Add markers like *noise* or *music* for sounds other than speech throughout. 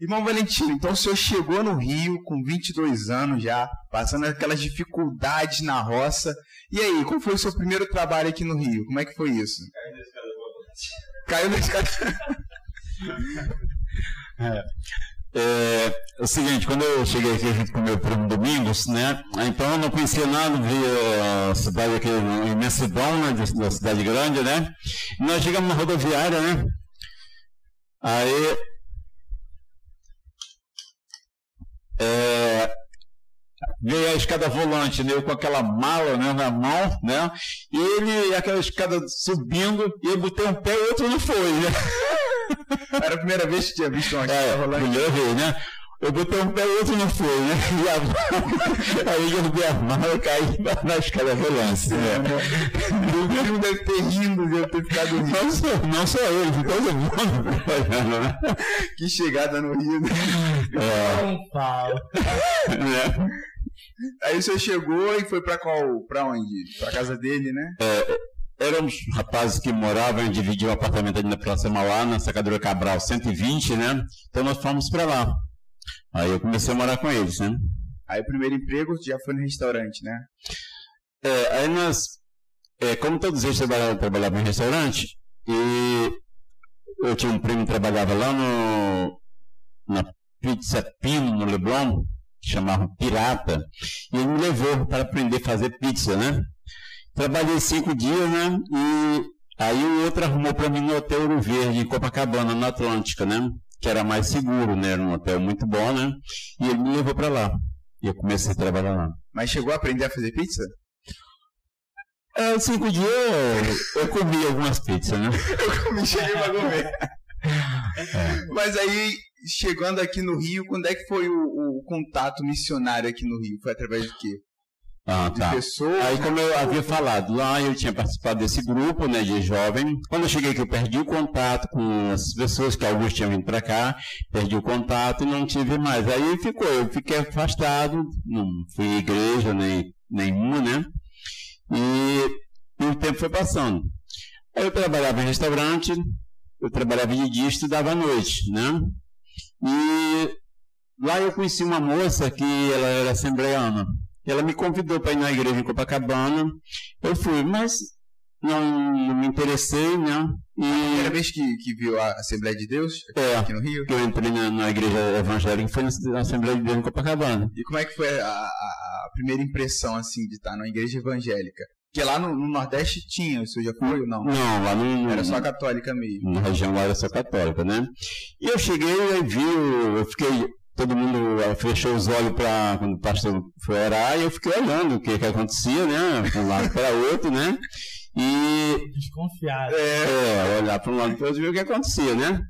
Irmão Valentino, então o senhor chegou no Rio com 22 anos já, passando aquelas dificuldades na roça. E aí, qual foi o seu primeiro trabalho aqui no Rio? Como é que foi isso? Caiu na escada. Caiu na escada. *laughs* é. É, é, o seguinte, quando eu cheguei aqui junto com meu primo Domingos, né? Então eu não conhecia nada, via a cidade aqui, a imensidão né, da cidade grande, né? E nós chegamos na rodoviária, né? Aí é, veio a escada volante, né, eu com aquela mala né, na mão, né? E ele, aquela escada subindo, e eu botei um pé e outro não foi, né? Era a primeira vez que tinha visto uma escada é, rolante. Primeira vez, né? Eu botei um pé e o outro não foi, né? *laughs* E a... aí eu derrubei a mala e caí na escada rolante. Né? O filme deve ter rindo, deve ter ficado rindo. Não só, não só ele, todo mundo né? Que chegada no Rio. Né? É. Não fala. É. Aí você chegou e foi pra qual? Pra onde? Pra casa dele, né? É, Éramos rapazes que moravam dividiam o apartamento ali na Praça Mauá, na Sacadura Cabral 120, né? Então nós fomos para lá. Aí eu comecei a morar com eles, né? Aí o primeiro emprego já foi no restaurante, né? É, aí nós, é, como todos eles trabalhavam, trabalhavam em restaurante, e eu tinha um primo que trabalhava lá no, na Pizza Pino, no Leblon, que chamava Pirata, e ele me levou para aprender a fazer pizza, né? Trabalhei cinco dias, né? E aí o outro arrumou para mim no Hotel Ouro Verde, em Copacabana, na Atlântica, né? Que era mais seguro, né? Era um hotel muito bom, né? E ele me levou para lá. E eu comecei a trabalhar lá. Mas chegou a aprender a fazer pizza? É, cinco dias eu, eu comi algumas pizzas, né? *laughs* eu comi, cheguei para comer. É. Mas aí, chegando aqui no Rio, quando é que foi o, o, contato missionário aqui no Rio? Foi através de quê? Ah, tá. Pessoas, Aí, como eu havia falado, lá eu tinha participado desse grupo né, de jovem. Quando eu cheguei aqui, eu perdi o contato com as pessoas que alguns tinham vindo para cá, perdi o contato e não tive mais. Aí ficou, eu fiquei afastado, não fui à igreja nem, nenhuma, né? E, e o tempo foi passando. Aí eu trabalhava em restaurante, eu trabalhava de dia e estudava à noite, né? E lá eu conheci uma moça que ela era assembleana. Ela me convidou para ir na igreja em Copacabana. Eu fui, mas não, não me interessei, né? E... A primeira vez que, que viu a Assembleia de Deus aqui, é, aqui no Rio? Que eu entrei na, na igreja evangélica foi na Assembleia de Deus em Copacabana. E como é que foi a, a, primeira impressão, assim, de estar na igreja evangélica? Porque lá no, no, Nordeste tinha, o senhor já foi ou não? Não, lá não. Era só católica mesmo. Na região lá era só católica, né? E eu cheguei e vi, eu fiquei todo mundo fechou os olhos para quando o pastor foi orar e eu fiquei olhando o que, que acontecia, né? De um lado para outro, né? E. Desconfiado. É, é olhar para um lado para o outro e ver o que acontecia, né?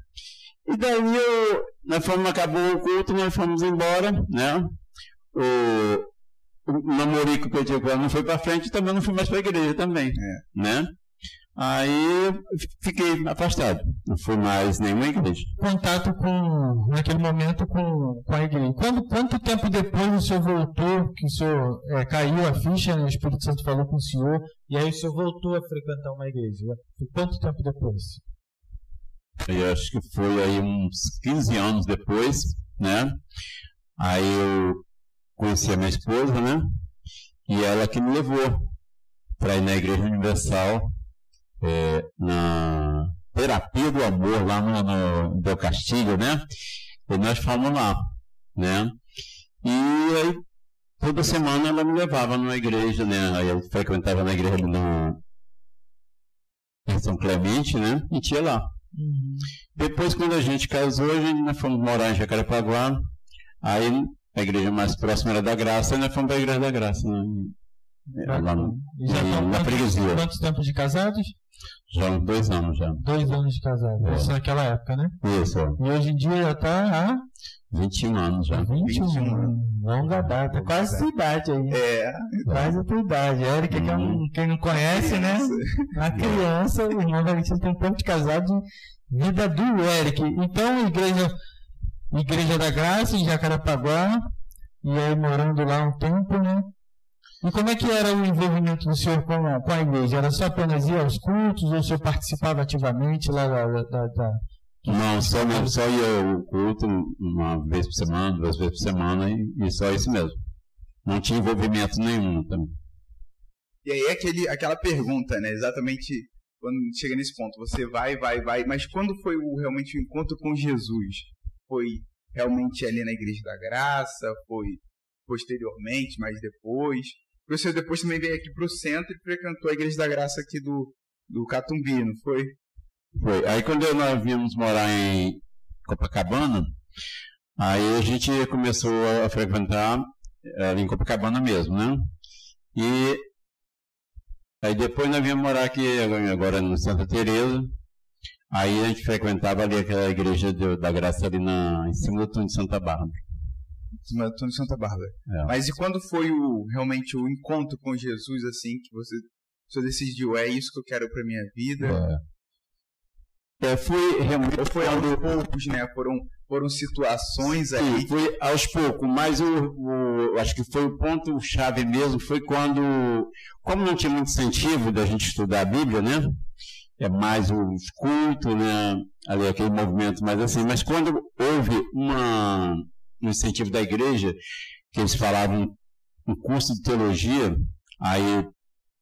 E daí eu, nós fomos, acabou o culto, nós fomos embora, né? O, o namorico que eu tinha com ela não foi para frente, também não fui mais para a igreja também, é. né? Aí fiquei afastado, não fui mais nenhuma igreja. Contato com, naquele momento, com, com a igreja. Quando, quanto tempo depois o senhor voltou, que o senhor é, caiu a ficha, né, o Espírito Santo falou com o senhor, e aí o senhor voltou a frequentar uma igreja? Quanto tempo depois? Eu acho que foi aí uns 15 anos depois, né? Aí eu conheci a minha esposa, né? E ela que me levou para ir na Igreja Universal é, na terapia do amor lá no, no Del Castilho, né? E nós fomos lá, né? E aí, toda semana ela me levava numa igreja, né? Aí eu frequentava na igreja no em São Clemente, né? E tinha lá. Uhum. Depois, quando a gente casou, a gente nós fomos morar em Jacarepaguá. Aí a igreja mais próxima era da Graça, e nós fomos para a igreja da Graça, né? Lá no, já na freguesia. Quantos tempos de casados? Já dois anos já. Dois anos de casado. É. Isso naquela época, né? Isso. E hoje em dia já está há 21 anos já. 21, 21 anos. Longa data. Quase a tua idade aí. É. Quase a tua idade. Eric, hum. que é um, uhum. quem não conhece, né? Uma criança, o irmão Valentim tem um tempo de casado de vida do Eric. Então, igreja, igreja da Graça em Jacarapaguá. E aí morando lá um tempo, né? E como é que era o envolvimento do senhor com a, com a igreja? Era só apenas ir aos cultos ou o senhor participava ativamente lá da, da, da, Não, só, não, só ia o culto uma vez por semana, duas vezes por semana e, e só isso mesmo. Não tinha envolvimento nenhum também. E aí aquele, aquela pergunta, né? Exatamente quando chega nesse ponto, você vai, vai, vai, mas quando foi o, realmente o encontro com Jesus? Foi realmente ali na Igreja da Graça? Foi posteriormente, mais depois? Você depois também veio aqui para o centro e frequentou a Igreja da Graça aqui do, do Catumbi, não foi? Foi. Aí quando nós viemos morar em Copacabana, aí a gente começou a frequentar ali em Copacabana mesmo, né? E aí depois nós viemos morar aqui agora no Santa Teresa. Aí a gente frequentava ali aquela igreja de, da graça ali na, em cima do túnel de Santa Bárbara. Em túnel de Santa Bárbara. É. Mas e quando foi o, realmente o encontro com Jesus, assim, que você, você decidiu, é isso que eu quero para minha vida? É. É, foi realmente. Foi aos poucos, né? Foram, foram situações aí. Sim, foi aos poucos, mas o, o, acho que foi o ponto-chave mesmo, foi quando, como não tinha muito incentivo da gente estudar a Bíblia, né? É mais os cultos, né? Ali aquele movimento mais assim, mas quando houve uma, um incentivo da igreja, que eles falavam um curso de teologia, aí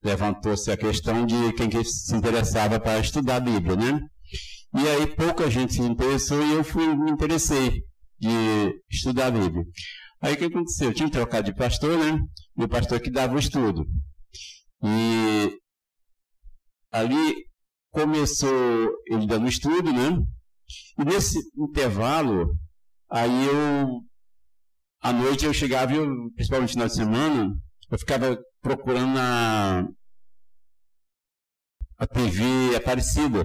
levantou-se a questão de quem que se interessava para estudar a Bíblia, né? E aí pouca gente se interessou e eu fui, me interessei de estudar a Bíblia. Aí o que aconteceu? Eu tinha trocado de pastor, né? E o pastor que dava o estudo. E ali começou ele dando estudo, né? E nesse intervalo, aí eu, à noite eu chegava, eu, principalmente no final de semana, eu ficava procurando a, a TV Aparecida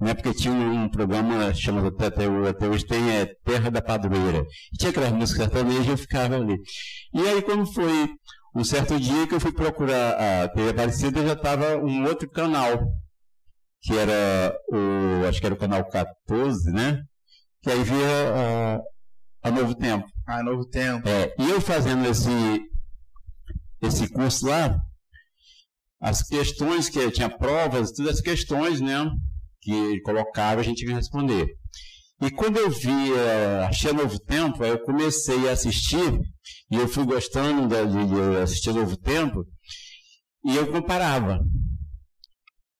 né? Porque tinha um, programa chamado até, até hoje tem é, Terra da Padroeira. Tinha aquelas músicas sertanejas e eu ficava ali. E aí quando foi um certo dia que eu fui procurar a TV Aparecida, já estava um outro canal, que era o, acho que era o canal 14, né? Que aí via a, a Novo Tempo. Ah, Novo Tempo. É, e eu fazendo esse, esse curso lá, as questões que tinha provas, todas as questões, né? que ele colocava, a gente que responder. E quando eu vi, uh, achei Novo Tempo, aí eu comecei a assistir, e eu fui gostando de, de assistir Novo Tempo, e eu comparava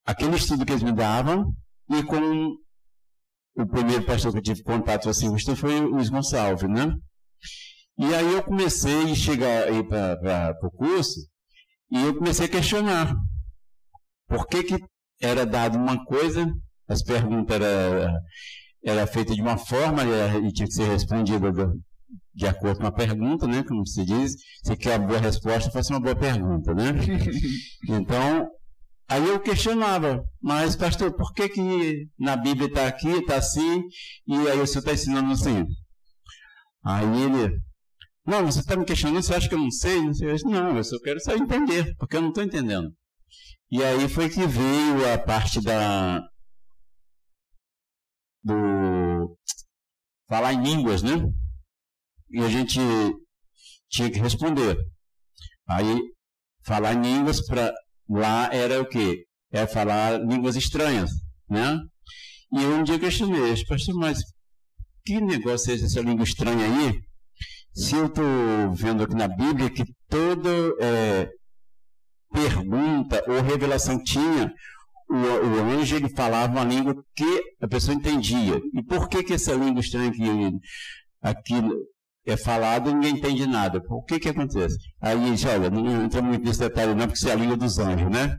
aquele estudo que eles me davam e com o primeiro pastor que eu tive contato assim foi o Luiz Gonçalves, né? E aí eu comecei a chegar para o curso e eu comecei a questionar por que, que era dado uma coisa as perguntas eram era feita de uma forma e tinha que ser respondida de acordo com a pergunta, né? Como se diz, se quer uma boa resposta, faça uma boa pergunta, né? *laughs* Então, aí eu questionava, mas pastor, por que que na Bíblia está aqui, está assim, e aí o senhor está ensinando assim? Aí ele, não, você está me questionando, você acha que eu não sei? Não, sei. Eu disse, não, eu só quero só entender, porque eu não estou entendendo. E aí foi que veio a parte da, do falar em línguas, né? E a gente tinha que responder. Aí, falar em línguas para lá era o quê? Era falar línguas estranhas, né? E eu um dia questionei, pastor, mas que negócio é essa língua estranha aí? Se eu estou vendo aqui na Bíblia que toda é, pergunta ou revelação tinha o, o anjo ele falava uma língua que a pessoa entendia. E por que, que essa língua estranha que aqui é falada ninguém entende nada? O que que acontece? Aí ele disse, olha, não entra muito nesse detalhe não, porque isso é a língua dos anjos, né?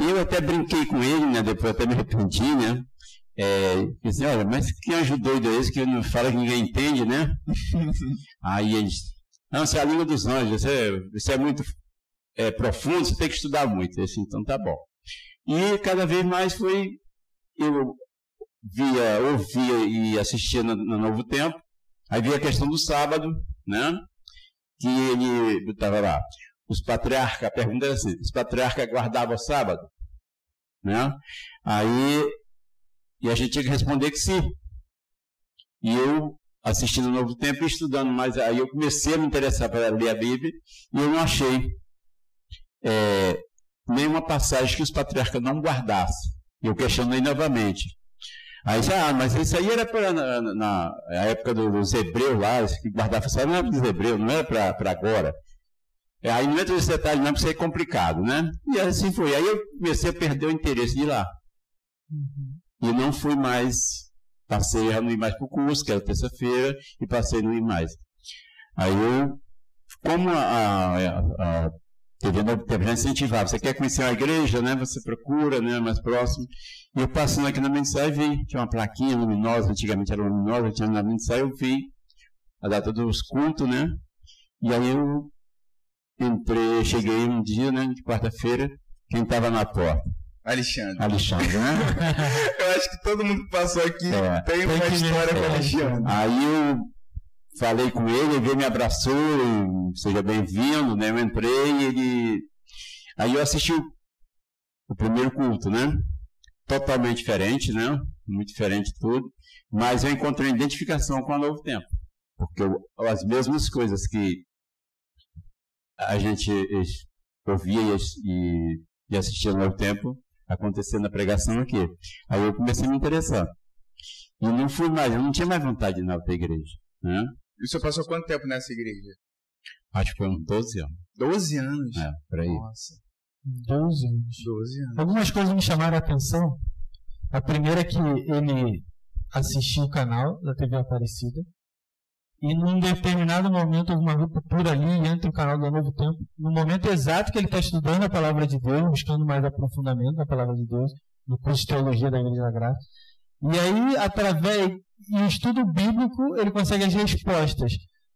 e *laughs* eu até brinquei com ele, né? Depois até me arrependi, né? É, disse, olha, mas que anjo doido é esse que não fala que ninguém entende, né? *laughs* Aí ele disse, não, isso é a língua dos anjos, isso é, isso é muito é, profundo, você tem que estudar muito. Eu disse, então tá bom. E cada vez mais foi. Eu via, ouvia e assistia no, no Novo Tempo. Aí via a questão do sábado, né? Que ele estava lá. Os patriarcas, a pergunta era assim: os patriarcas guardavam o sábado? Né? Aí. E a gente tinha que responder que sim. E eu, assistindo o Novo Tempo e estudando mais, aí eu comecei a me interessar para ler a Bíblia e eu não achei. É, nenhuma passagem que os patriarcas não guardassem. Eu questionei novamente. Aí ah, mas isso aí era para na, na, época dos hebreus lá, que guardava só não era para os hebreus, não era para agora. É, aí não entra nesse detalhe não, porque isso é complicado, né? E assim foi. Aí eu comecei a perder o interesse de ir lá. Uhum. E não fui mais, passei a não ir mais para o curso, que era terça-feira, e passei a não ir mais. Aí eu, como a, a, a TV Novo já incentivava, você quer conhecer a igreja, né? Você procura, né? Mais próximo. E eu passando aqui na mensagem, vi, tinha uma plaquinha luminosa, antigamente era luminosa, tinha na mensagem, eu vi a data dos cultos, né? E aí eu entrei, cheguei um dia, né, de quarta-feira, quem estava na porta? Alexandre. Alexandre, né? *laughs* eu acho que todo mundo que passou aqui é, tem uma história com Alexandre. Aí eu falei com ele, ele me abraçou, seja bem-vindo, né? Eu entrei e ele. Aí eu assisti o, o primeiro culto, né? Totalmente diferente, né? Muito diferente tudo. Mas eu encontrei identificação com o Novo Tempo. Porque eu, as mesmas coisas que a gente ouvia e, e assistia no Novo Tempo acontecendo na pregação aqui. Aí eu comecei a me interessar. E não fui mais, eu não tinha mais vontade de ir na outra igreja. Né? E o senhor passou quanto tempo nessa igreja? Acho que foi uns 12 anos. 12 anos? É, por aí. Nossa. 12 anos. 12 anos. Algumas coisas me chamaram a atenção. A primeira é que ele assistiu o canal da TV Aparecida. E num determinado momento houve uma ruptura ali entre o canal do Novo Tempo. No momento exato que ele está estudando a palavra de Deus, buscando mais aprofundamento na palavra de Deus, no curso de teologia da Igreja da Graça. E aí, através e estudo bíblico, ele consegue as respostas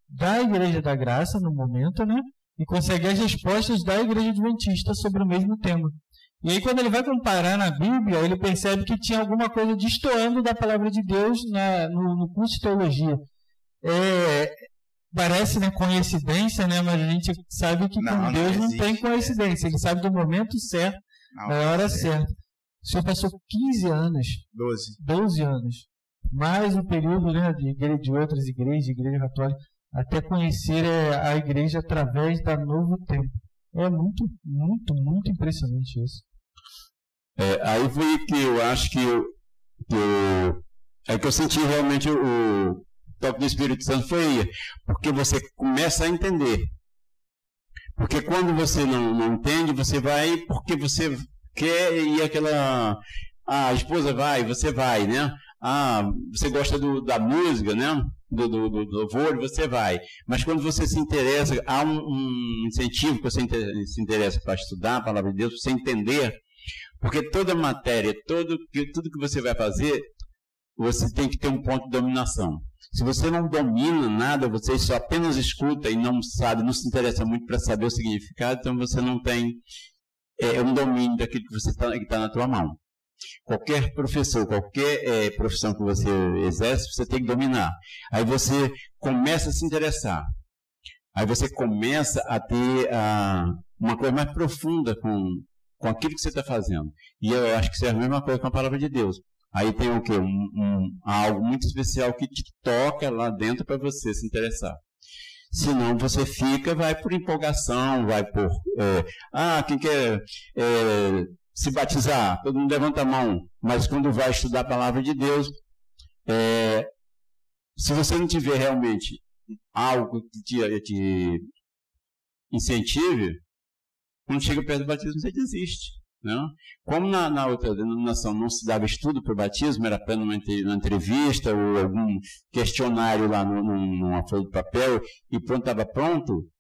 da Igreja da Graça no momento, né? E consegue as respostas da Igreja Adventista sobre o mesmo tema. E aí, quando ele vai comparar na Bíblia, ele percebe que tinha alguma coisa destoando da palavra de Deus na, no, no curso de teologia. É, parece né, coincidência, né, mas a gente sabe que não, com Deus não, não tem coincidência. Ele sabe do momento certo, não, da hora certa. O senhor passou 15 anos. 12. 12 anos mais um período né, de, igreja, de outras igrejas, de igreja católica, até conhecer é, a igreja através da Novo Tempo. É muito, muito, muito impressionante isso. É, aí foi que eu acho que, eu, que eu, é que eu senti realmente o, o toque do Espírito Santo foi porque você começa a entender. Porque quando você não, não entende, você vai porque você quer e aquela ah, a esposa vai, você vai, né? Ah, você gosta do, da música, né? Do, do, do, louvor, você vai. Mas quando você se interessa, há um, um incentivo que você se interessa para estudar a palavra de Deus, você entender, porque toda matéria, todo, tudo que você vai fazer, você tem que ter um ponto de dominação. Se você não domina nada, você só apenas escuta e não sabe, não se interessa muito para saber o significado, então você não tem é, um domínio daquilo que está tá na tua mão. Qualquer professor, qualquer é, profissão que você exerce, você tem que dominar. Aí você começa a se interessar. Aí você começa a ter ah, uma coisa mais profunda com, com aquilo que você está fazendo. E eu acho que isso é a mesma coisa com a palavra de Deus. Aí tem o quê? Um, um, algo muito especial que te toca lá dentro para você se interessar. Senão você fica, vai por empolgação, vai por. É, ah, quem quer é, se batizar, todo mundo levanta a mão, mas quando vai estudar a palavra de Deus, é, se você não tiver realmente algo que te, te incentive, quando chega perto do batismo, você desiste. Não? Né? Como na, na, outra denominação não se dava estudo para o batismo, era apenas uma, uma entrevista ou algum questionário lá no, numa folha de papel e pronto, estava pronto,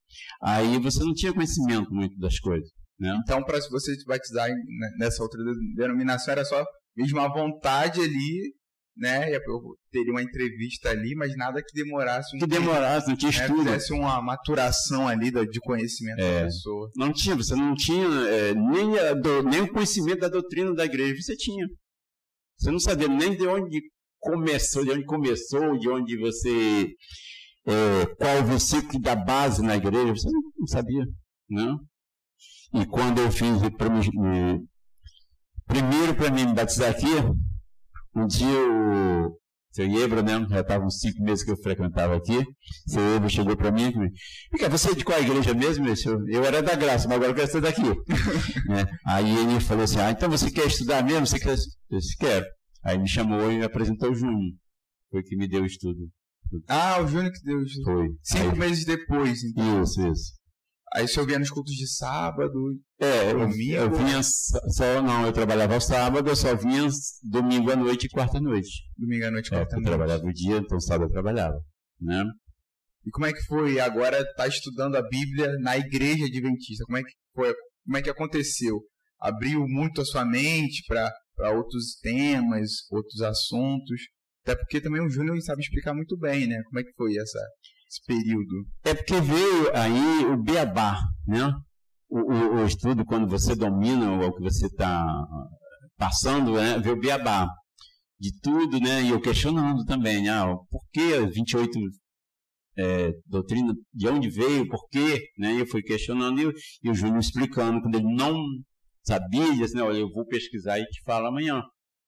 aí você não tinha conhecimento muito das coisas. Né? Então, para você se batizar nessa outra denominação, era só mesmo a vontade ali, né? Eu teria uma entrevista ali, mas nada que demorasse um Que demorasse, não tinha né? estudo. Fizesse uma maturação ali de conhecimento é, da pessoa. Não tinha, você não tinha é, nem, a, do, nem o conhecimento da doutrina da igreja, você tinha. Você não sabia nem de onde começou, de onde começou, de onde você. É, qual o versículo da base na igreja, você não, não sabia. Não? E quando eu fiz primeiro para mim me batizar aqui, um dia o seu Ebro, né, já estava uns cinco meses que eu frequentava aqui, o seu Ebro chegou para mim e disse, você é de qual igreja mesmo? Eu, eu era da graça, mas agora eu quero estudar aqui. *laughs* né? Aí ele falou assim, ah, então você quer estudar mesmo? Você quer? Eu disse, quero. Aí me chamou e me apresentou o Júnior. Foi que me deu o estudo. Ah, o Júnior que deu o estudo. Foi. Cinco Aí- meses depois, então. Isso, isso. Aí o senhor vinha nos cultos de sábado. É, eu, Domingo? eu vinha só, não, eu trabalhava sábado, eu só vinha domingo à noite e quarta à noite. Domingo à noite, É, quarta porque eu trabalhava o dia, então sábado eu trabalhava, né? E como é que foi agora estar estudando a Bíblia na igreja adventista? Como é que foi? Como é que aconteceu? Abriu muito a sua mente para outros temas, outros assuntos? Até porque também o Júnior sabe explicar muito bem, né? Como é que foi essa, esse período? É porque veio aí o beabá, né? O, o, o estudo, quando você domina o que você está passando, né? vê o beabá de tudo, né? E eu questionando também, né? Ah, por que 28 é, doutrina, de onde veio, por quê, né? Eu fui questionando e, e o Júnior explicando, quando ele não sabia, ele disse, eu vou pesquisar e te falo amanhã.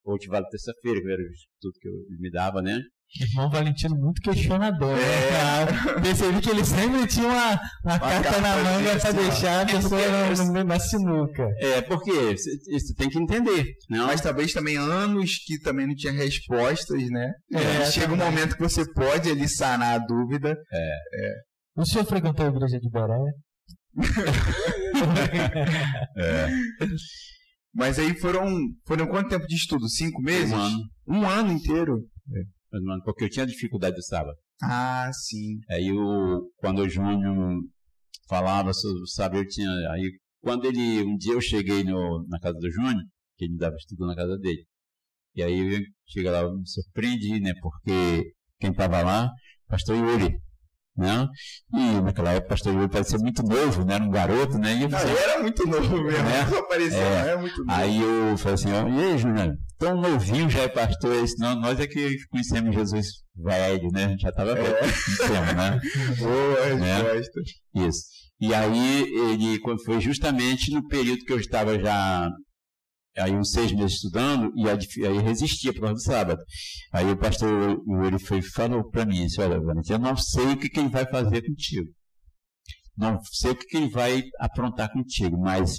Ou te falo terça-feira, que era tudo que eu, ele me dava, né? Irmão Valentino muito questionador, É. né? Percebi que ele sempre tinha uma, uma carta carta na manga pra ó. deixar a pessoa no- no- na sinuca. É, porque você tem que entender, né? Mas talvez também anos que também não tinha respostas, né? É, Chega um também. momento que você pode ali sanar a dúvida. O senhor frequentou a igreja de Beré? *laughs* Mas aí foram, foram quanto tempo de estudo? Cinco meses? Um ano. Um ano inteiro? Mais ou menos, porque eu tinha dificuldade do sábado. Ah, sim. Aí quando o Júnior falava sobre o sábado, eu tinha. Aí quando ele. Um dia eu cheguei no, na casa do Júnior, que ele dava estudo na casa dele. E aí eu lá, eu me surpreendi, né? Porque quem estava lá, pastor Yuri. Né? E naquela época o pastor Yuri parecia muito novo, né? Era um garoto, né? E eu pensei, ele era muito novo mesmo. *laughs* É. Só parecia, É. era muito novo. Aí eu falei assim, ó, e aí, tão novinho já é pastor, Ele disse, não, nós é que conhecemos Jesus velho, né? A gente já estava velho, É. no tempo, né? *laughs* Boa Né? resposta. Isso. E aí ele foi justamente no período que eu estava já aí uns seis meses estudando e aí resistia por causa do sábado. Aí o pastor ele foi falou para mim, disse, olha, Valentim, eu não sei o que, que ele vai fazer contigo. Não sei o que, que ele vai aprontar contigo, mas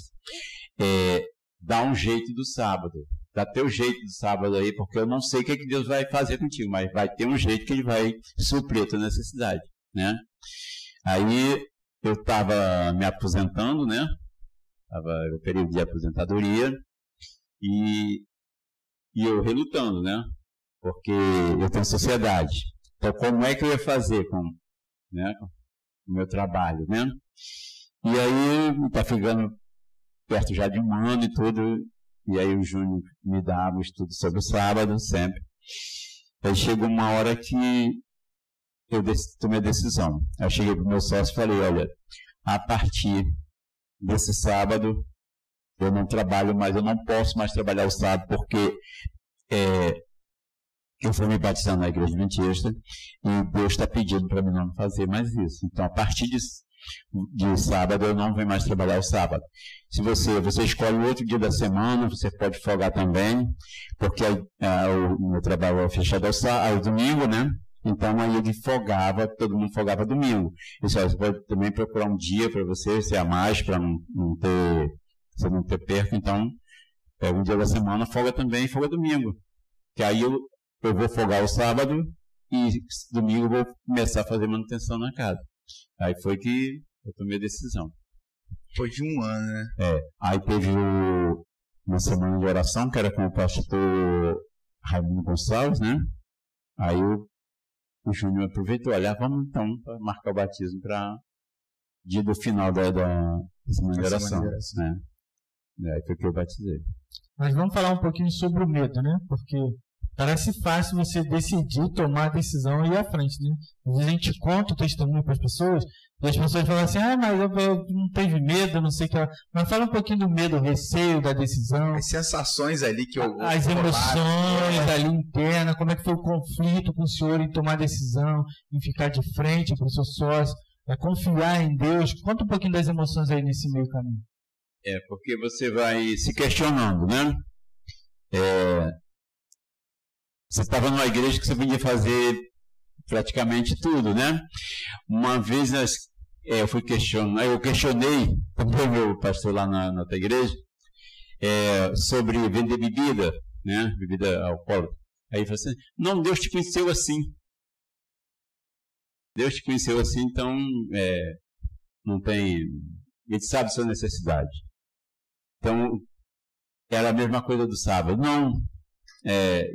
é, dá um jeito do sábado. Dá teu jeito do sábado aí, porque eu não sei o que, que Deus vai fazer contigo, mas vai ter um jeito que ele vai suprir a tua necessidade, né? Aí eu estava me aposentando, né? Estava no período de aposentadoria e, e eu relutando, né? Porque eu tenho sociedade. Então, como é que eu ia fazer com, né, o meu trabalho, né? E aí, está ficando perto já de um ano e tudo, e aí o Júnior me dava o estudo sobre o sábado, sempre. Aí chegou uma hora que eu tomei a decisão. Eu cheguei para o meu sócio e falei, olha, a partir desse sábado eu não trabalho mais, eu não posso mais trabalhar o sábado porque é, eu fui me batizando na igreja adventista e Deus está pedindo para mim não fazer mais isso. Então, a partir de, de sábado, eu não venho mais trabalhar o sábado. Se você, você escolhe outro dia da semana, você pode folgar também, porque ah, o meu trabalho é fechado ao, sá- ao domingo, né? Então aí ele folgava, todo mundo folgava domingo. Isso você pode também procurar um dia para você, se a mais, para não, não ter, você não ter perca. Então, pega um dia da semana, folga também, folga domingo. Que aí eu, eu vou folgar o sábado e domingo eu vou começar a fazer manutenção na casa. Aí foi que eu tomei a decisão. Foi de um ano, né? É, aí teve o- uma semana de oração, que era com o pastor Raimundo Gonçalves, né? Aí o, o Júnior aproveitou, olha, vamos então marcar o batismo para dia do final da, da, da semana de oração. semana de oração. Né? Aí foi que eu batizei. Mas vamos falar um pouquinho sobre o medo, né? Porque parece fácil você decidir tomar a decisão e ir à frente, né? Às vezes a gente conta o testemunho para as pessoas e as pessoas falam assim, ah, mas eu, eu não teve medo, não sei o que. lá." Mas fala um pouquinho do medo, o receio da decisão, As sensações ali que eu. as emoções ali internas, como é que foi o conflito com o senhor em tomar decisão, em ficar de frente para o seu sócio, é confiar em Deus. Conta um pouquinho das emoções aí nesse meio caminho. É, porque você vai se questionando, né? É, você estava numa igreja que você podia fazer praticamente tudo, né? Uma vez nós, é, eu fui questionar, eu questionei *laughs* também meu pastor lá na, na outra igreja é, sobre vender bebida, né? Bebida alcoólica. Aí ele assim: Não, Deus te conheceu assim. Deus te conheceu assim, então é, não tem. Ele sabe sua necessidade. Então, era a mesma coisa do sábado. Não. É,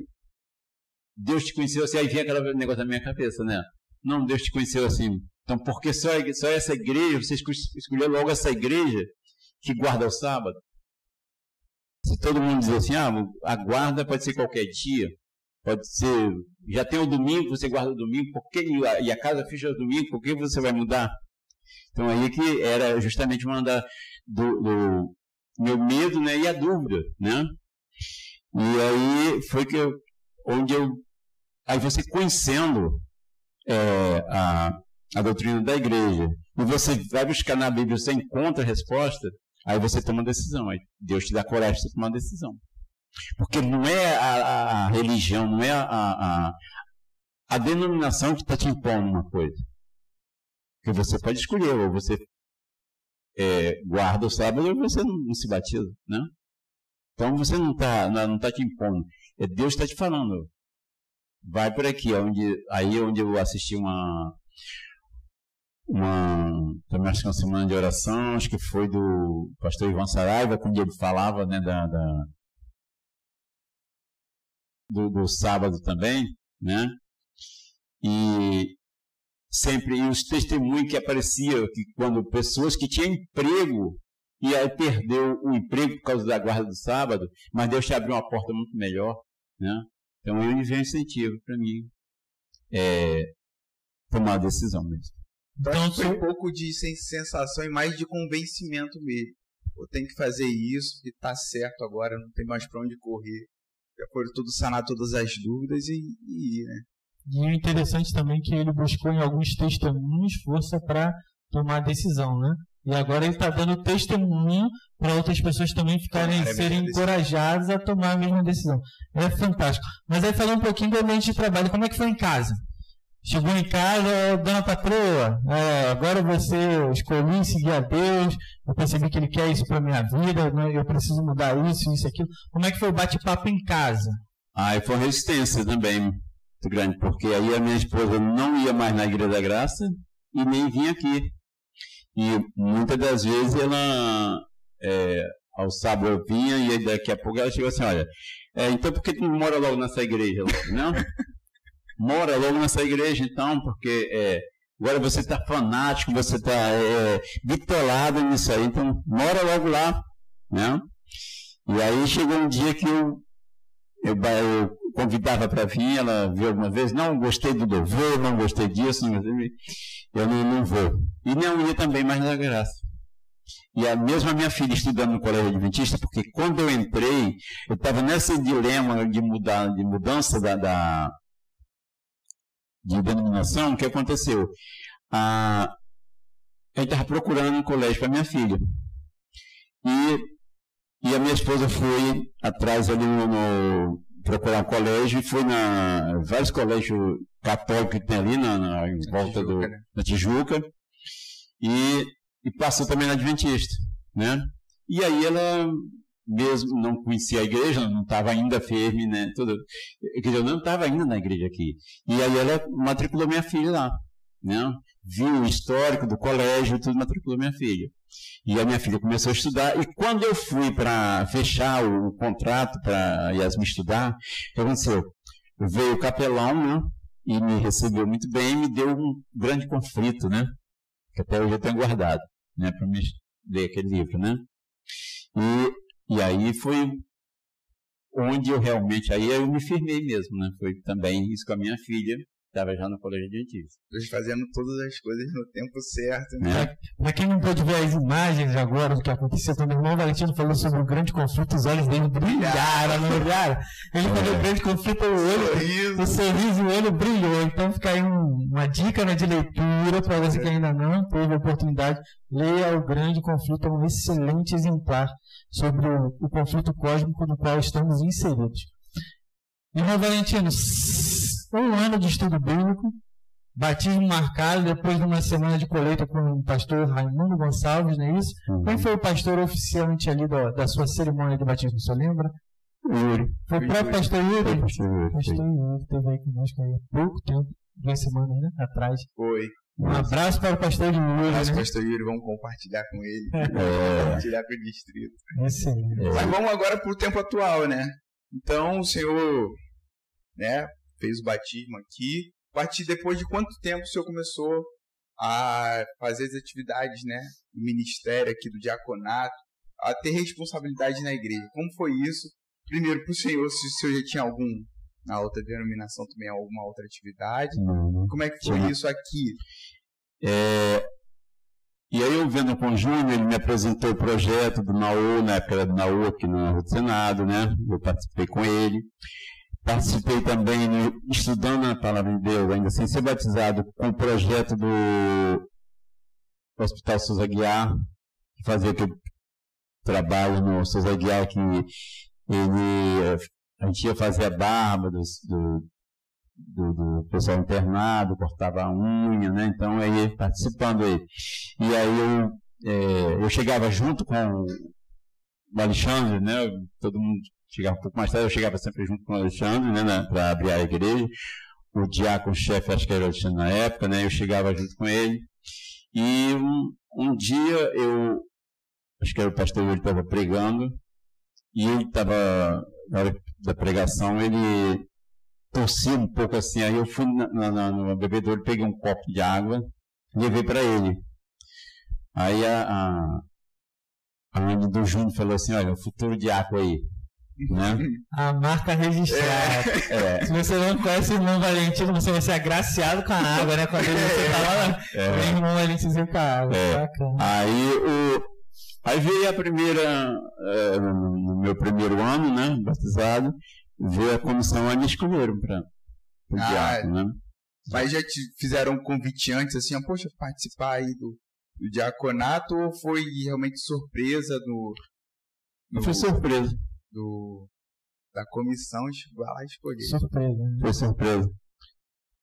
Deus te conheceu assim, aí vinha aquele negócio na minha cabeça, né? Não, Deus te conheceu assim. Então, porque só, só essa igreja, você escolheu logo essa igreja que guarda o sábado? Se todo mundo diz assim, ah, a guarda pode ser qualquer dia, pode ser, já tem o domingo, você guarda o domingo, por que, e a casa fecha o domingo, por que você vai mudar? Então aí que era justamente uma da, do, do meu medo né, e a dúvida, né? E aí foi que eu, onde eu, aí você conhecendo é, a, a doutrina da igreja, e você vai buscar na Bíblia, você encontra a resposta, aí você toma uma decisão, aí Deus te dá coragem de tomar uma decisão. Porque não é a, a religião, não é a, a, a denominação que está te impondo uma coisa. Porque você pode escolher, ou você é, guarda o sábado você não, não, se batiza, né? Então você não está não tá te impondo. É Deus está te falando. Vai por aqui, onde, aí onde eu assisti uma, uma também acho que uma semana de oração, acho que foi do pastor Ivan Saraiva, quando ele falava né, da, da do, do, sábado também, né? E sempre e os testemunhos que apareciam que quando pessoas que tinham emprego e aí perdeu o emprego por causa da guarda do sábado, mas Deus te abriu uma porta muito melhor, né? Então ele veio um incentivo para mim é, tomar a decisão mesmo. Então foi um pouco de sensação e mais de convencimento mesmo. Eu tenho que fazer isso, que está certo agora, não tem mais para onde correr. Já foi tudo sanar todas as dúvidas e, e ir, né? E o interessante também é que ele buscou em alguns testemunhos força para tomar a decisão, né? E agora ele está dando testemunho para outras pessoas também ficarem, Tomar serem encorajadas a tomar a mesma decisão. É fantástico. Mas aí falando um pouquinho do ambiente de trabalho, como é que foi em casa? Chegou em casa, dona patroa, é, agora você escolhi seguir a Deus, eu percebi que Ele quer isso para minha vida, né, eu preciso mudar isso, isso, aquilo. Como é que foi o bate-papo em casa? Ah, e foi resistência também muito grande, porque aí a minha esposa não ia mais na Igreja da Graça e nem vinha aqui. E muitas das vezes ela, é, ao sábado eu vinha e daqui a pouco ela chegou assim, olha, é, então por que tu não mora logo nessa igreja? Não? mora logo nessa igreja então, porque é, agora você está fanático, você está é, bitolado nisso aí, então mora logo lá, né? E aí chegou um dia que eu, eu, eu convidava para vir, ela viu alguma vez, não gostei do louvor, não gostei disso, não gostei, eu não, não vou. E não ia também mais na graça. E a mesma minha filha estudando no colégio adventista, porque quando eu entrei, eu estava nesse dilema de, mudar, de mudança da, da, de denominação, o que aconteceu? Ah, eu estava procurando um colégio para minha filha. E, e a minha esposa foi atrás ali no, no procurar um colégio e foi na vários colégios católicos que tem ali na, na em volta Tijuca, do né? na Tijuca e, e passou também na Adventista, né? E aí ela mesmo não conhecia a igreja, não estava ainda firme, né? Tudo. Quer dizer, eu não estava ainda na igreja aqui. E aí ela matriculou minha filha lá, né? Viu o histórico do colégio, tudo matriculou minha filha. E a minha filha começou a estudar. E quando eu fui para fechar o, contrato para Yasmin estudar, o que aconteceu? Veio o capelão, né? E me recebeu muito bem e me deu um grande conflito, né? Que até hoje eu tenho guardado, né? Para me ler aquele livro, né? E e aí foi onde eu realmente, aí eu me firmei mesmo, né? Foi também isso com a minha filha, estava já no colégio adventista. Fazendo todas as coisas no tempo certo, né? É. Para quem não pode ver as imagens agora do que aconteceu, quando o irmão Valentino falou sobre o grande conflito, os olhos dele brilharam, não brilharam? Ele falou é. o grande conflito, o olho, sorriso. o sorriso, o olho brilhou. Então fica aí um, uma dica né, de leitura para você que ainda não teve a oportunidade, leia o grande conflito, é um excelente exemplar sobre o, o conflito cósmico no qual estamos inseridos. Irmão Valentino, um ano de estudo bíblico, batismo marcado depois de uma semana de colheita com o pastor Raimundo Gonçalves, não é isso? Uhum. Quem foi o pastor oficiante ali da, da sua cerimônia de batismo, você lembra? Yuri. Foi o próprio pastor Yuri? Pastor Yuri. Pastor Yuri esteve aí conosco aí há pouco tempo, duas semanas né, atrás. Foi. Um abraço para o pastor Yuri. Mas, Né? pastor Yuri, vamos compartilhar com ele. É, Compartilhar com o distrito. Excelente. Mas vamos agora para o tempo atual, né? Então, o senhor né, fez o batismo aqui. A partir depois de quanto tempo o senhor começou a fazer as atividades, né? Do ministério aqui, do diaconato, a ter responsabilidade na igreja. Como foi isso? Primeiro, para o senhor, se o senhor já tinha algum, na outra denominação também, alguma outra atividade. não. Como é que foi Sim. isso aqui? É, e aí eu vendo com o Júnior, ele me apresentou o projeto do Naú, na época era do Naú aqui no Senado, né? Eu participei com ele. Participei também no- estudando a palavra de Deus, ainda sem ser batizado, com o projeto do Hospital Souza Guiar, que fazia aquele trabalho no Souza Guiar, que ele, eh, a gente ia fazer a barba dos- do, do, do pessoal internado, cortava a unha, né? Então aí participando aí. E aí eu, eh, eu chegava junto com o Alexandre, né? Todo mundo chegava um pouco mais tarde, eu chegava sempre junto com o Alexandre, né? Para abrir a igreja. O diácono-chefe, acho que era o Alexandre na época, né? Eu chegava junto com ele. E um, um dia eu, acho que era o pastor Yuri estava pregando, e ele estava, na hora da pregação, ele torci um pouco assim, aí eu fui na, na, na- no bebedouro, peguei um copo de água, levei para ele. Aí a, a, a Anne do Júnior falou assim, olha, o futuro diácono aí, né? A marca registrada. É, Se você não conhece o irmão Valentino, você vai ser agraciado com a água, né? Quando ele você tá lá, é. vem irmão Valentino com a água. É. Bacana. Aí, o, aí veio a primeira, eh, no meu primeiro ano, né, batizado, veio a comissão, aí me escolheram para o Ah, diácono, né? Mas já te fizeram um convite antes, assim, poxa, participar aí do, do diaconato ou foi realmente surpresa do, do, Foi surpresa, do- da comissão chegou lá e escolher? Surpresa. né? foi surpresa.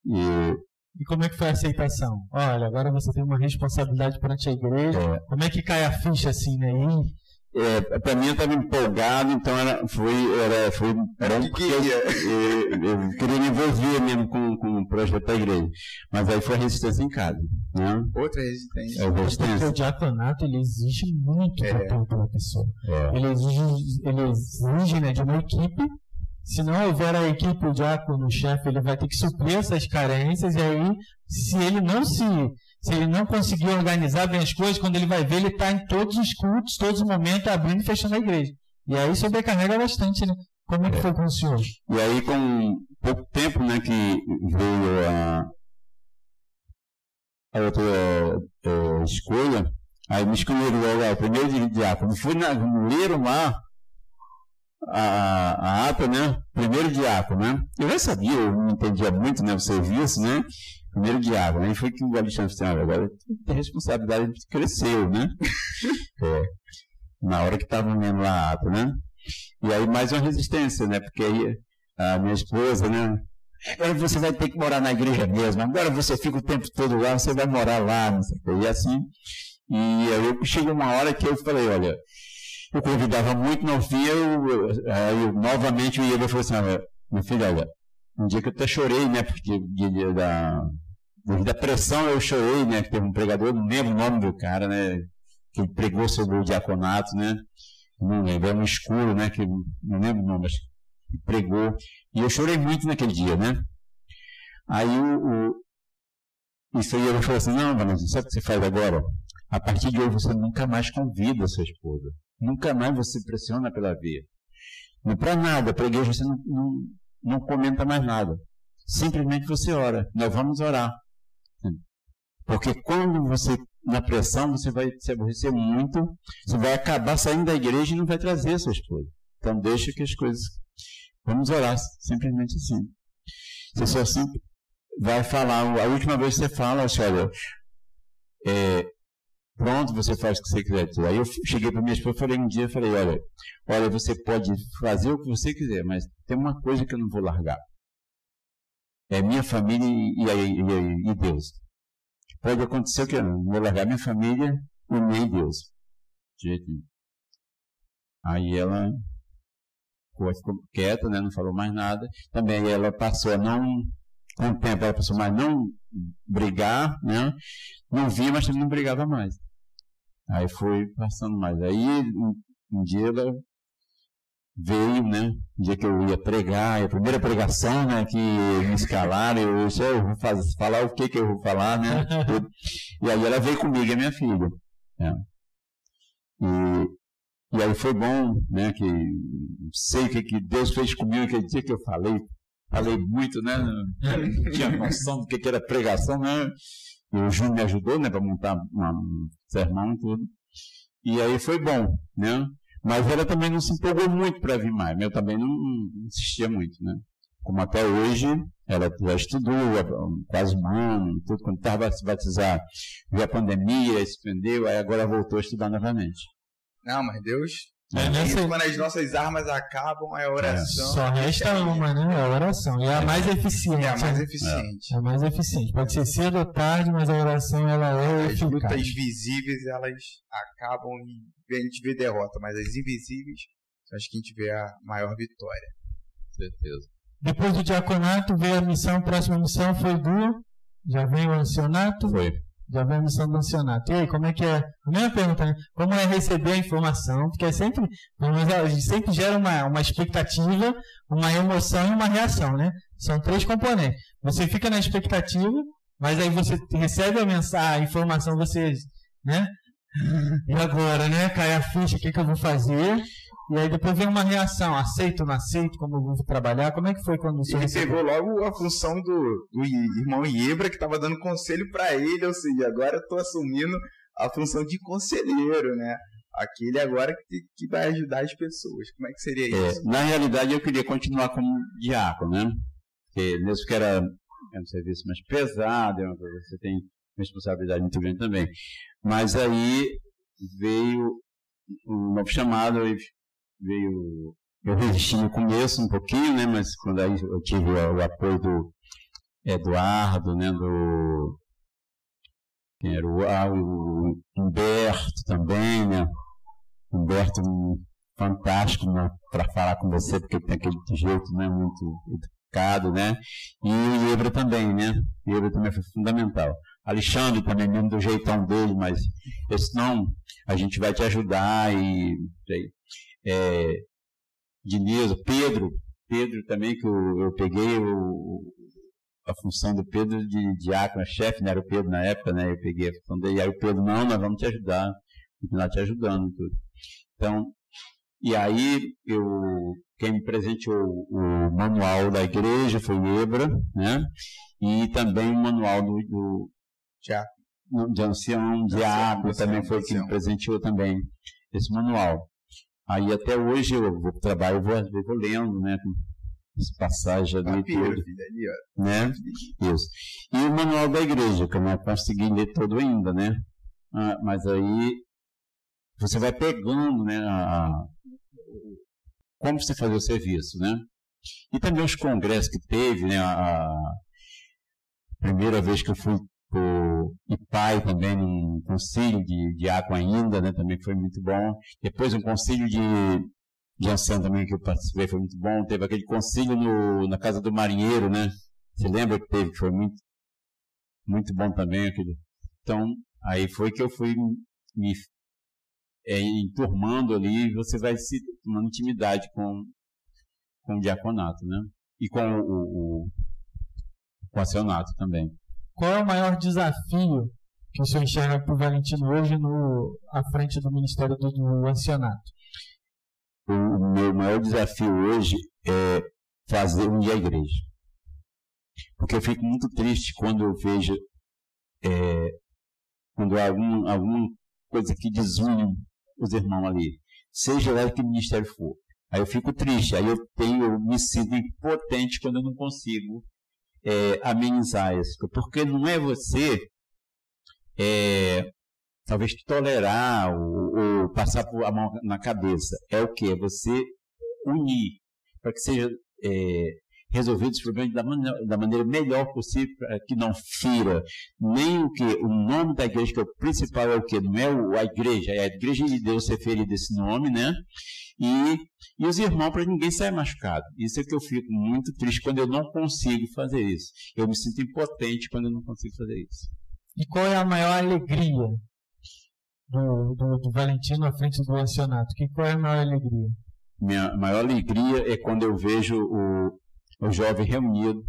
E, E como é que foi a aceitação? Olha, agora você tem uma responsabilidade perante a igreja. é, Como é que cai a ficha assim, né? Ih, É, para mim eu estava empolgado, então era, foi, era, foi bom que porque eu, queria. eu- eu queria me envolver mesmo com, com o projeto da igreja. Mas aí foi a resistência em casa, né? Outra resistência. É porque resistência. o diaconato ele exige muito É. da pela pessoa. É. Ele exige, ele exige né, de uma equipe. Se não houver a equipe, o diácono, o chefe, ele vai ter que suprir essas carências. E aí, se ele não se, se ele não conseguir organizar bem as coisas, quando ele vai ver, ele está em todos os cultos, todos os momentos, abrindo e fechando a igreja. E aí sobrecarrega bastante, né? Como é que foi com o senhor? E aí, com pouco tempo né, que veio a, a outra eh, escolha, aí me escolheram logo, o primeiro di- diácono. Fui na, leram lá a, a ata, né? Primeiro diácono, né? Eu já sabia, eu não entendia muito né, o serviço, né? Primeiro diácono. Aí foi que o Alexandre disse, "Ah, agora a responsabilidade cresceu, né? *laughs* É, na hora que estavam lendo lá a ata, né? E aí mais uma resistência, né? Porque aí a minha esposa, né? Agora você vai ter que morar na igreja mesmo. Agora você fica o tempo todo lá, você vai morar lá, não sei o quê. E assim. E aí chegou uma hora que eu falei, olha, eu convidava muito, no fim eu, eu- eu- novamente o Iego falou assim, olha, minha filha, olha, um dia que eu até chorei, né? Porque de- de- da, pressão eu chorei, né? Que teve um pregador, não lembro o nome do cara, né? Que pregou sobre o diaconato, né? Não lembro, é um escuro, né? Que não lembro o nome, mas pregou. E eu chorei muito naquele dia, né? Aí o, o isso aí ele falou assim, não, Valentim, sabe o que você faz agora? A partir de hoje você nunca mais convida a sua esposa. Nunca mais você pressiona pela via. Não para nada, para a igreja você não, não, não comenta mais nada. Simplesmente você ora. Nós vamos orar. Porque quando você, na pressão, você vai se aborrecer muito, você vai acabar saindo da igreja e não vai trazer sua esposa. Então deixa que as coisas. Vamos orar, simplesmente assim. Você só assim vai falar, a última vez que você fala, olha, é, pronto, você faz o que você quiser. Aí eu cheguei para minha esposa falei um dia, falei, olha, olha, você pode fazer o que você quiser, mas tem uma coisa que eu não vou largar. É minha família e, e, e, e Deus. Pode acontecer que eu não vou largar minha família e nem Deus. Aí ela ficou, ficou quieta, né? Não falou mais nada. Também ela passou a não, com o tempo ela passou mais não brigar, né? Não via, mas também não brigava mais. Aí foi passando mais. Aí um, um dia ela veio, né? Um dia que eu ia pregar, a primeira pregação, né? Que me escalaram, eu disse, eu vou fazer, falar o que que eu vou falar, né? e aí ela veio comigo, a minha filha. Né? E, e aí foi bom, né? Que sei o que, que Deus fez comigo aquele dia que eu falei. Falei muito, né? Não *laughs* tinha noção do que, era pregação, né? E o Júnior me ajudou, né? Para montar um sermão e tudo. E aí foi bom, né? Mas ela também não se empolgou muito para vir mais. Eu também não, não insistia muito, né? Como até hoje, ela já estudou quase um ano, tudo, quando estava se batizar, veio a pandemia, suspendeu, aí agora voltou a estudar novamente. Não, mas Deus. É, nessa... Quando as nossas armas acabam, é a oração. É. Só resta uma, né? É a oração. E é a mais eficiente. É a mais eficiente. É a mais eficiente. Pode ser cedo ou tarde, mas a oração ela é As eficaz. lutas visíveis, elas acabam e a gente vê derrota, mas as invisíveis são as que a gente vê a maior vitória. Certeza. Depois do diaconato veio a missão, a próxima missão foi do. Já veio o ancianato? Foi. Já missão do ancianato. E aí, como é que é? A mesma pergunta, né? Como é receber a informação? Porque é sempre, a gente sempre gera uma, uma expectativa, uma emoção e uma reação, né? São três componentes. Você fica na expectativa, mas aí você recebe a mensagem, a informação, você, né? *laughs* E agora, né? Cai a ficha, o que, que eu vou fazer? E aí depois vem uma reação, aceito ou não aceito, como eu vou trabalhar, como é que foi quando você Ele recebeu? pegou logo a função do, do irmão Iebra, que estava dando conselho para ele, ou seja, agora eu estou assumindo a função de conselheiro, né? Aquele agora que, que vai ajudar as pessoas. Como é que seria é, isso? Na realidade, eu queria continuar como diácono, né? Porque mesmo que era é um serviço mais pesado, é você tem responsabilidade muito grande também. Mas aí veio um novo chamado e veio. Eu resisti no começo um pouquinho, né? Mas quando aí eu tive o, o apoio do Eduardo, né? Do. Quem era o, ah, o Humberto também, né? Humberto fantástico né, para falar com você, porque tem aquele jeito né, muito educado, né? E o Ibra também, né? O Ibra também foi fundamental. Alexandre também, mesmo do jeitão dele, mas esse não, a gente vai te ajudar e é, Diniz, Pedro, Pedro também, que eu, eu peguei o, a função do Pedro de diácono, chefe, né? Era o Pedro na época, né? Eu peguei a função dele, aí o Pedro, não, nós vamos te ajudar, continuar te ajudando e tudo. Então, e aí eu, quem me presenteou o manual da igreja foi o Ebra, né? E também o manual do, do de ancião, diácono, também foi quem me presenteou também esse manual. Aí até hoje eu vou trabalho, eu vou, eu vou lendo, né? Essa passagem ali. Papiro, tudo, ali, ó. Né? Isso. E o manual da igreja, que eu não consegui ler todo ainda, né? Ah, mas aí você vai pegando, né? A, a, como você fazer o serviço, né? E também os congressos que teve, né? A, a primeira vez que eu fui o pai também num concílio de diácono ainda, né, também foi muito bom. Depois um concílio de, de ancião também que eu participei, foi muito bom. Teve aquele concílio no, na casa do marinheiro, né? Você lembra que teve, que foi muito, muito bom também aquele. Então, aí foi que eu fui me é, enturmando ali você vai se tomando intimidade com, com o diaconato, né? E com o, o, o, o acionato também. Qual é o maior desafio que o senhor enxerga para o Valentino hoje no, à frente do Ministério do, do? O meu maior desafio hoje é fazer unir a igreja. Porque eu fico muito triste quando eu vejo é, quando há algum, alguma coisa que desune os irmãos ali, seja lá que ministério for. Aí eu fico triste, aí eu tenho, eu me sinto impotente quando eu não consigo é, amenizar isso. Porque não é você, é, talvez, tolerar ou, ou, passar a mão na cabeça. É o que? É você unir, para que seja é, resolvido os problemas da maneira, da maneira melhor possível, para que não fira nem o que o nome da igreja, que é o principal é o que? Não é a igreja, é a igreja de Deus ser ferida esse nome, né? E, e os irmãos para ninguém sair machucado. Isso é que eu fico muito triste quando eu não consigo fazer isso. Eu me sinto impotente quando eu não consigo fazer isso. E qual é a maior alegria do, do, do Valentino à frente do acionato? Que qual é a maior alegria? Minha maior alegria é quando eu vejo o, o jovem reunido,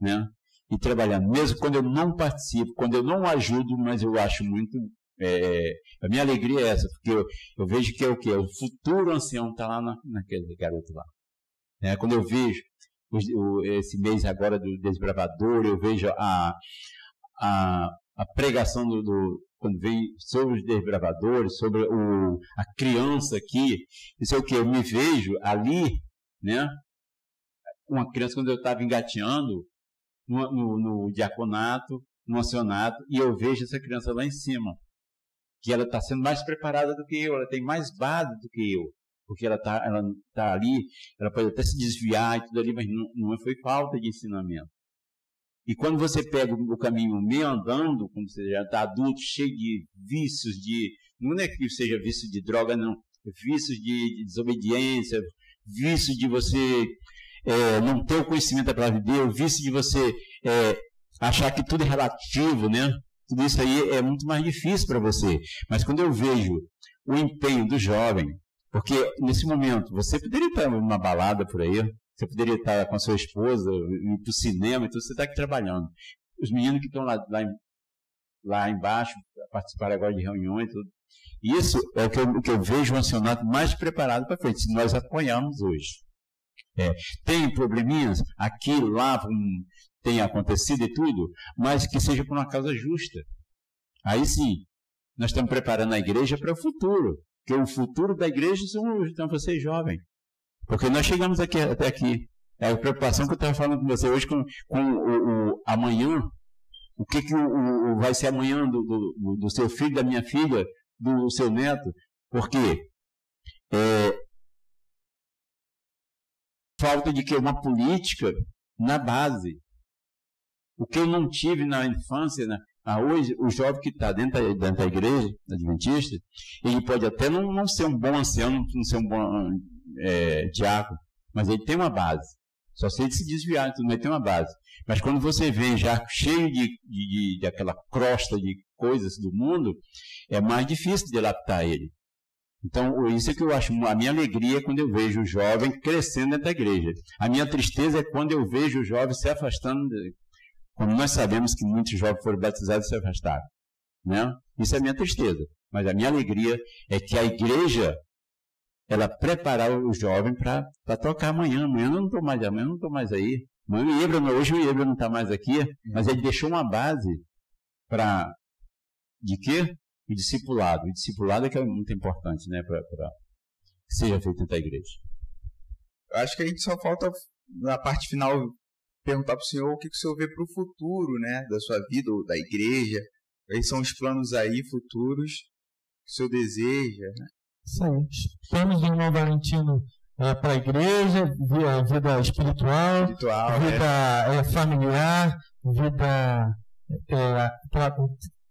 né? E trabalhando, mesmo quando eu não participo, quando eu não ajudo, mas eu acho muito. É, a minha alegria é essa, porque eu, eu vejo que é o que? O futuro ancião está lá na, naquele garoto lá. É, quando eu vejo o, esse mês agora do desbravador, eu vejo a, a, a pregação do, do, quando vem sobre os desbravadores, sobre o, a criança aqui, isso é o que? Eu me vejo ali, né? Uma criança, quando eu estava engateando no, no, no, diaconato, no acionato, e eu vejo essa criança lá em cima, que ela está sendo mais preparada do que eu, ela tem mais base do que eu, porque ela está ela tá ali, ela pode até se desviar e tudo ali, mas não, não foi falta de ensinamento. E quando você pega o caminho meio andando, quando você já está adulto, cheio de vícios, de. Não é que seja vício de droga, não. Vícios de, de desobediência, vício de você é, não ter o conhecimento da palavra de Deus, vício de você é, achar que tudo é relativo, né? Tudo isso aí é muito mais difícil para você. Mas quando eu vejo o empenho do jovem, porque nesse momento você poderia estar numa balada por aí, você poderia estar com a sua esposa, ir para o cinema, então você está aqui trabalhando. Os meninos que estão lá, lá, lá embaixo, participaram agora de reuniões tudo. Isso é o que eu, o que eu vejo o acionado mais preparado para frente, se nós apoiarmos hoje. É, tem probleminhas aqui, lá, um, tem acontecido e tudo, mas que seja por uma causa justa. Aí sim, nós estamos preparando a igreja para o futuro, porque o futuro da igreja são, são vocês jovens. Porque nós chegamos aqui, até aqui. É a preocupação que eu estava falando com você hoje com, com o, o, amanhã. O que, que o, o, vai ser amanhã do, do, do, seu filho, da minha filha, do seu neto? Porque é, falta de que uma política na base. O que eu não tive na infância, né? Ah, hoje, o jovem que está dentro, da, dentro da igreja adventista, ele pode até não, não ser um bom ancião, não ser um bom é, diácono, mas ele tem uma base. Só se ele se desviar, tudo, mas tem uma base. Mas quando você vem já cheio de, de, de, de aquela crosta de coisas do mundo, é mais difícil de adaptar ele. Então, isso é que eu acho, a minha alegria é quando eu vejo o jovem crescendo dentro da igreja. A minha tristeza é quando eu vejo o jovem se afastando, quando nós sabemos que muitos jovens foram batizados e se afastaram. Né? Isso é a minha tristeza. Mas a minha alegria é que a igreja ela preparar o jovem para tocar amanhã. Amanhã eu não estou mais, amanhã eu não estou mais aí. Amanhã o Ibra, hoje o Ibra não está mais aqui, mas ele deixou uma base para de quê? O discipulado. O discipulado é que é muito importante, né, para que seja feito dentro da igreja. Eu acho que a gente só falta na parte final perguntar para o senhor o que, que o senhor vê para o futuro, né, da sua vida ou da igreja. Quais são os planos aí futuros que o senhor deseja, né? Isso aí. Temos o irmão Valentino é, para a igreja, vida, vida espiritual, espiritual vida é. É, familiar, vida.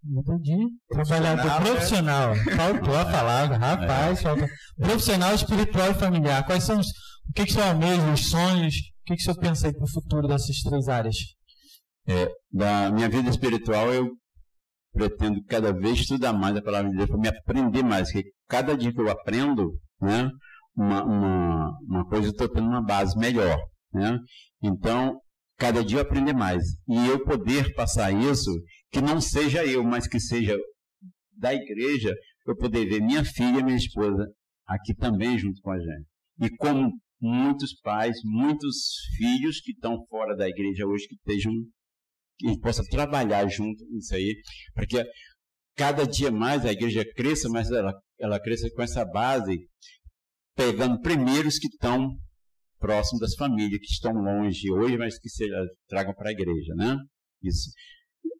É, entendi. Trabalhador né? profissional. Faltou a palavra, rapaz. Faltou. Profissional, espiritual e familiar. Quais são os. O que, que são mesmo, os sonhos? O que, que o senhor pensa aí para o futuro dessas três áreas? É, da minha vida espiritual, eu pretendo cada vez estudar mais a palavra de Deus para me aprender mais, porque cada dia que eu aprendo, né, uma, uma, uma coisa eu estou tendo uma base melhor, né? Então, cada dia eu aprender mais. E eu poder passar isso, que não seja eu, mas que seja da igreja, eu poder ver minha filha e minha esposa aqui também junto com a gente. E como muitos pais, muitos filhos que estão fora da igreja hoje, que estejam que possa trabalhar junto nisso aí, para que cada dia mais a igreja cresça, mas ela, ela cresça com essa base, pegando primeiro os que estão próximos das famílias, que estão longe hoje, mas que se, tragam para a igreja, né? Isso.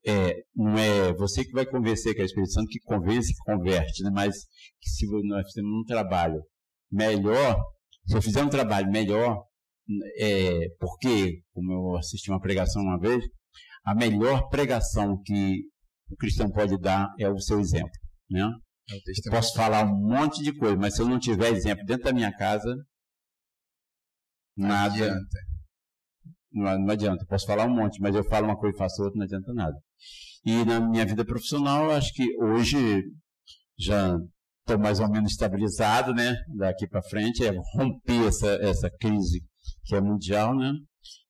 É, não é você que vai convencer, que é o Espírito Santo que convence, que converte, né? mas que se nós fizermos um trabalho melhor, se eu fizer um trabalho melhor, é, porque, como eu assisti uma pregação uma vez, a melhor pregação que o cristão pode dar é o seu exemplo, né? É posso falar um monte de coisa, mas se eu não tiver exemplo dentro da minha casa, nada. Não adianta. Não, não adianta. Posso falar um monte, mas eu falo uma coisa e faço outra, não adianta nada. E na minha vida profissional, acho que hoje já estou mais ou menos estabilizado, né? Daqui para frente, é romper essa, essa crise que é mundial, né?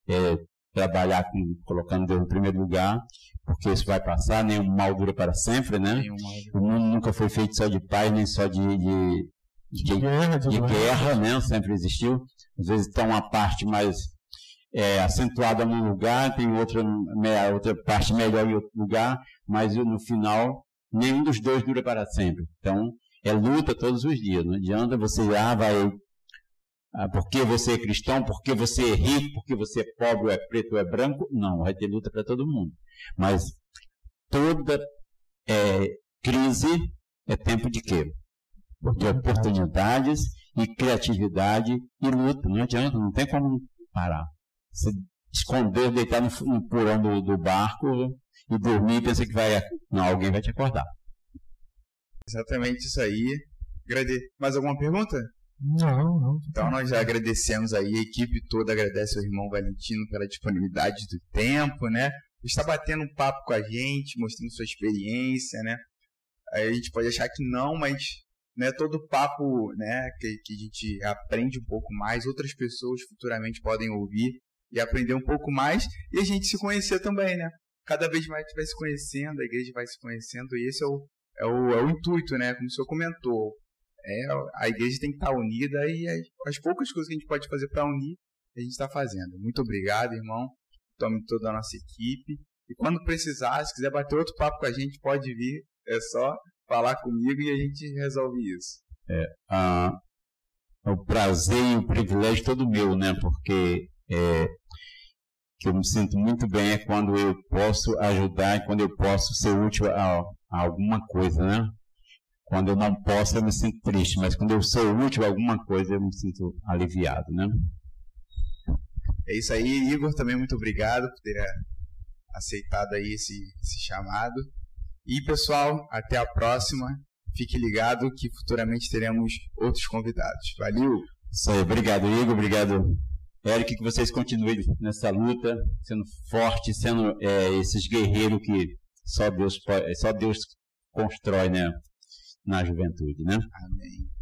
É trabalhar com, colocando Deus em primeiro lugar, porque isso vai passar, nenhum mal dura para sempre, né? O mundo nunca foi feito só de paz, nem só de, de, de, de guerra, de, de guerra, né? Sempre existiu. Às vezes está uma parte mais é, acentuada num lugar, tem outra, outra parte melhor em outro lugar, mas no final nenhum dos dois dura para sempre. Então, é luta todos os dias. Não adianta você, ah, vai. Ah, porque você é cristão, porque você é rico, porque você é pobre, ou é preto, ou é branco. Não, vai ter luta para todo mundo. Mas toda é, crise é tempo de quê? De oportunidades e criatividade e luta. Não adianta, não tem como parar. Você esconder, deitar no, no porão do, do barco e dormir e pensa que vai. Não, alguém vai te acordar. Exatamente isso aí. Mais alguma pergunta? Não, não. Então nós já agradecemos aí, a equipe toda agradece ao irmão Valentino pela disponibilidade do tempo, né? Está batendo um papo com a gente, mostrando sua experiência, né? Aí a gente pode achar que não, mas né, todo papo né, que, que a gente aprende um pouco mais, outras pessoas futuramente podem ouvir e aprender um pouco mais e a gente se conhecer também, né? Cada vez mais a gente vai se conhecendo, a igreja vai se conhecendo e esse é o, é o, é o intuito, né? Como o senhor comentou. É, a igreja tem que estar unida e as, as poucas coisas que a gente pode fazer para unir, a gente está fazendo. Muito obrigado, irmão. Tome toda a nossa equipe. E quando precisar, se quiser bater outro papo com a gente, pode vir. É só falar comigo e a gente resolve isso. É, a, o prazer e o privilégio todo meu, né? Porque é, que eu me sinto muito bem é quando eu posso ajudar e quando eu posso ser útil a, a alguma coisa, né? Quando eu não posso, eu me sinto triste, mas quando eu sou útil a alguma coisa, eu me sinto aliviado, né? É isso aí, Igor, também muito obrigado por ter aceitado aí esse, esse chamado. E pessoal, até a próxima. Fique ligado que futuramente teremos outros convidados. Valeu! Isso aí, obrigado, Igor, obrigado Eric, que vocês continuem nessa luta, sendo forte, sendo é, esses guerreiros que só Deus, só Deus constrói né, na juventude. Né? Amém.